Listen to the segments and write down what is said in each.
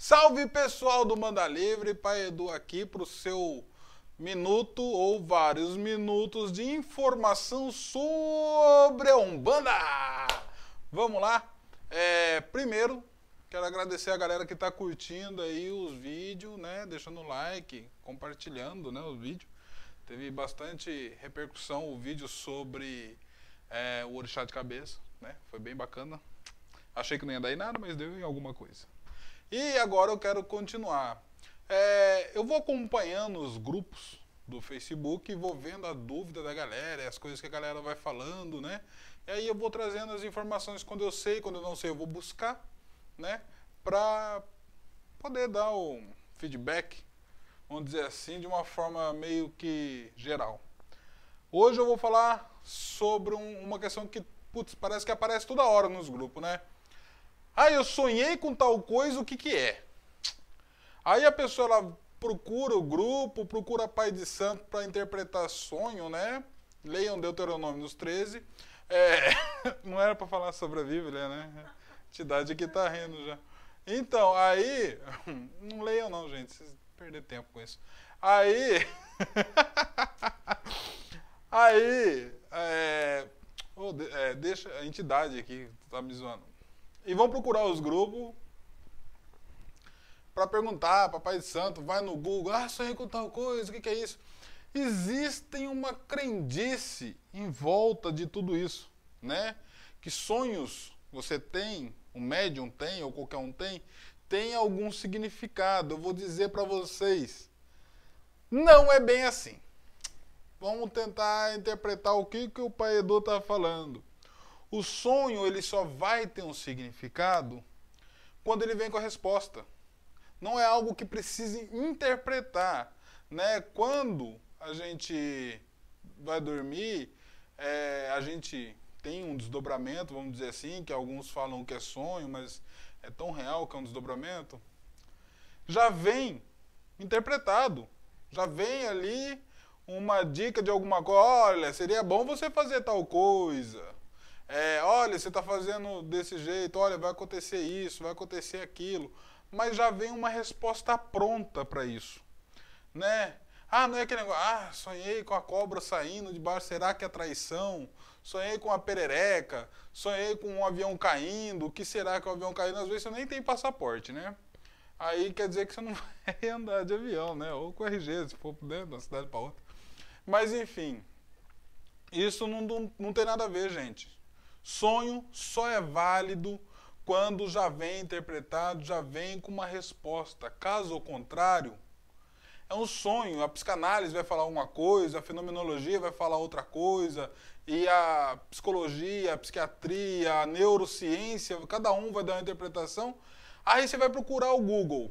Salve pessoal do Manda Livre, Pai Edu aqui para o seu minuto ou vários minutos de informação sobre a Umbanda. Vamos lá? É, primeiro, quero agradecer a galera que está curtindo aí os vídeos, né? Deixando like, compartilhando né, os vídeos. Teve bastante repercussão o vídeo sobre é, o orixá de cabeça, né? Foi bem bacana. Achei que não ia dar em nada, mas deu em alguma coisa. E agora eu quero continuar. É, eu vou acompanhando os grupos do Facebook e vou vendo a dúvida da galera, as coisas que a galera vai falando, né? E aí eu vou trazendo as informações quando eu sei, quando eu não sei, eu vou buscar, né? Pra poder dar o feedback, vamos dizer assim, de uma forma meio que geral. Hoje eu vou falar sobre um, uma questão que, putz, parece que aparece toda hora nos grupos, né? Ah, eu sonhei com tal coisa, o que que é? Aí a pessoa ela procura o grupo, procura Pai de Santo para interpretar sonho, né? Leiam Deuteronômio nos 13. É, não era para falar sobre a Bíblia, né? Entidade aqui tá rindo já. Então, aí. Não leiam, não, gente. Vocês perder tempo com isso. Aí. aí. É, oh, é, deixa a entidade aqui, tá me zoando e vão procurar os grupos para perguntar, papai santo, vai no Google, ah, sonhei com tal coisa, o que, que é isso? Existem uma crendice em volta de tudo isso, né? Que sonhos você tem, o médium tem, ou qualquer um tem, tem algum significado. Eu vou dizer para vocês, não é bem assim. Vamos tentar interpretar o que, que o Edu está falando. O sonho ele só vai ter um significado quando ele vem com a resposta. Não é algo que precise interpretar, né? Quando a gente vai dormir, é, a gente tem um desdobramento, vamos dizer assim, que alguns falam que é sonho, mas é tão real que é um desdobramento. Já vem interpretado, já vem ali uma dica de alguma coisa. Olha, seria bom você fazer tal coisa é, olha, você está fazendo desse jeito, olha, vai acontecer isso, vai acontecer aquilo, mas já vem uma resposta pronta para isso, né? Ah, não é aquele negócio, ah, sonhei com a cobra saindo de baixo, será que é traição? Sonhei com a perereca, sonhei com um avião caindo, o que será que é um avião caindo? Às vezes você nem tem passaporte, né? Aí quer dizer que você não vai andar de avião, né? Ou com RG, se for né, de uma cidade para outra. Mas enfim, isso não, não, não tem nada a ver, gente. Sonho só é válido quando já vem interpretado, já vem com uma resposta. Caso contrário, é um sonho. A psicanálise vai falar uma coisa, a fenomenologia vai falar outra coisa, e a psicologia, a psiquiatria, a neurociência, cada um vai dar uma interpretação. Aí você vai procurar o Google.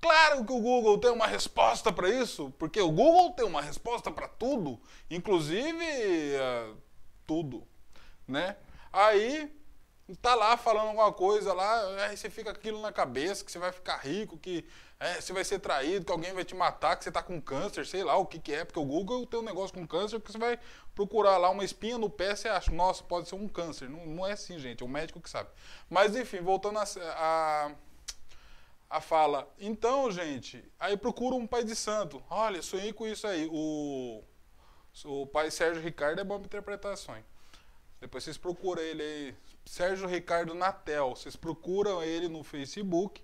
Claro que o Google tem uma resposta para isso, porque o Google tem uma resposta para tudo, inclusive uh, tudo né? Aí tá lá falando alguma coisa lá, aí você fica aquilo na cabeça, que você vai ficar rico, que é, você vai ser traído, que alguém vai te matar, que você tá com câncer, sei lá o que que é, porque o Google tem um negócio com câncer, que você vai procurar lá uma espinha no pé, você acha, nossa, pode ser um câncer. Não, não é assim, gente, é o médico que sabe. Mas enfim, voltando a, a, a fala. Então, gente, aí procura um pai de santo. Olha, sonhei com isso aí. O, o pai Sérgio Ricardo é bom para interpretações. Depois vocês procuram ele aí, Sérgio Ricardo Natel. Vocês procuram ele no Facebook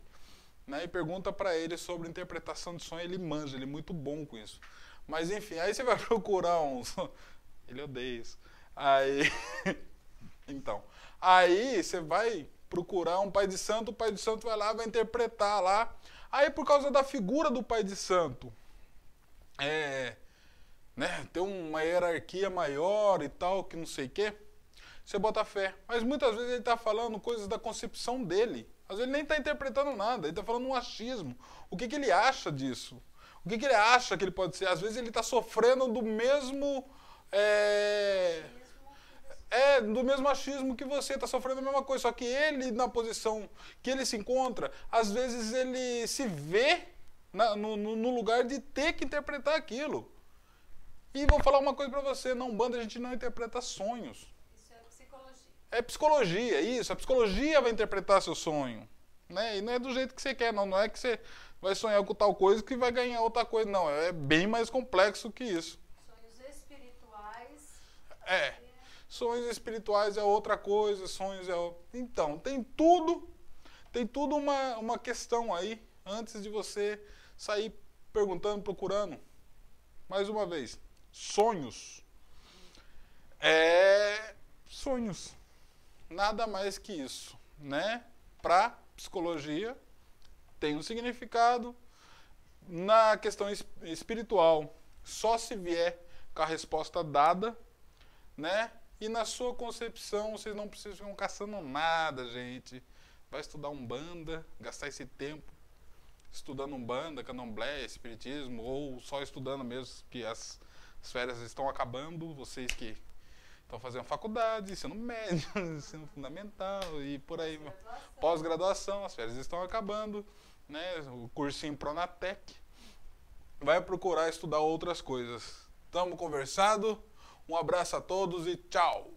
né, e pergunta para ele sobre interpretação de sonho. Ele manja, ele é muito bom com isso. Mas enfim, aí você vai procurar uns. Ele odeia isso. Aí. então. Aí você vai procurar um pai de santo, o pai de santo vai lá, vai interpretar lá. Aí por causa da figura do pai de santo, é, né, tem uma hierarquia maior e tal, que não sei o quê você bota fé. Mas muitas vezes ele está falando coisas da concepção dele. Às vezes ele nem está interpretando nada, ele está falando um achismo. O que, que ele acha disso? O que, que ele acha que ele pode ser? Às vezes ele está sofrendo do mesmo. É, é, do mesmo achismo que você, está sofrendo a mesma coisa. Só que ele, na posição que ele se encontra, às vezes ele se vê na, no, no lugar de ter que interpretar aquilo. E vou falar uma coisa para você: não banda, a gente não interpreta sonhos. É psicologia, isso. A psicologia vai interpretar seu sonho. né? E não é do jeito que você quer, não. Não é que você vai sonhar com tal coisa que vai ganhar outra coisa, não. É bem mais complexo que isso. Sonhos espirituais. É. Sonhos espirituais é outra coisa, sonhos é. Então, tem tudo, tem tudo uma, uma questão aí antes de você sair perguntando, procurando. Mais uma vez, sonhos. É. Sonhos. Nada mais que isso, né? Para psicologia tem um significado. Na questão es- espiritual, só se vier com a resposta dada, né? E na sua concepção, vocês não precisam ficar caçando nada, gente. Vai estudar Umbanda, gastar esse tempo estudando Umbanda, Candomblé, Espiritismo, ou só estudando mesmo, que as, as férias estão acabando, vocês que estão fazendo faculdade, ensino médio, ensino fundamental e por aí. Graduação. Pós-graduação, as férias estão acabando, né? O cursinho Pronatec. Vai procurar estudar outras coisas. Tamo conversado. Um abraço a todos e tchau.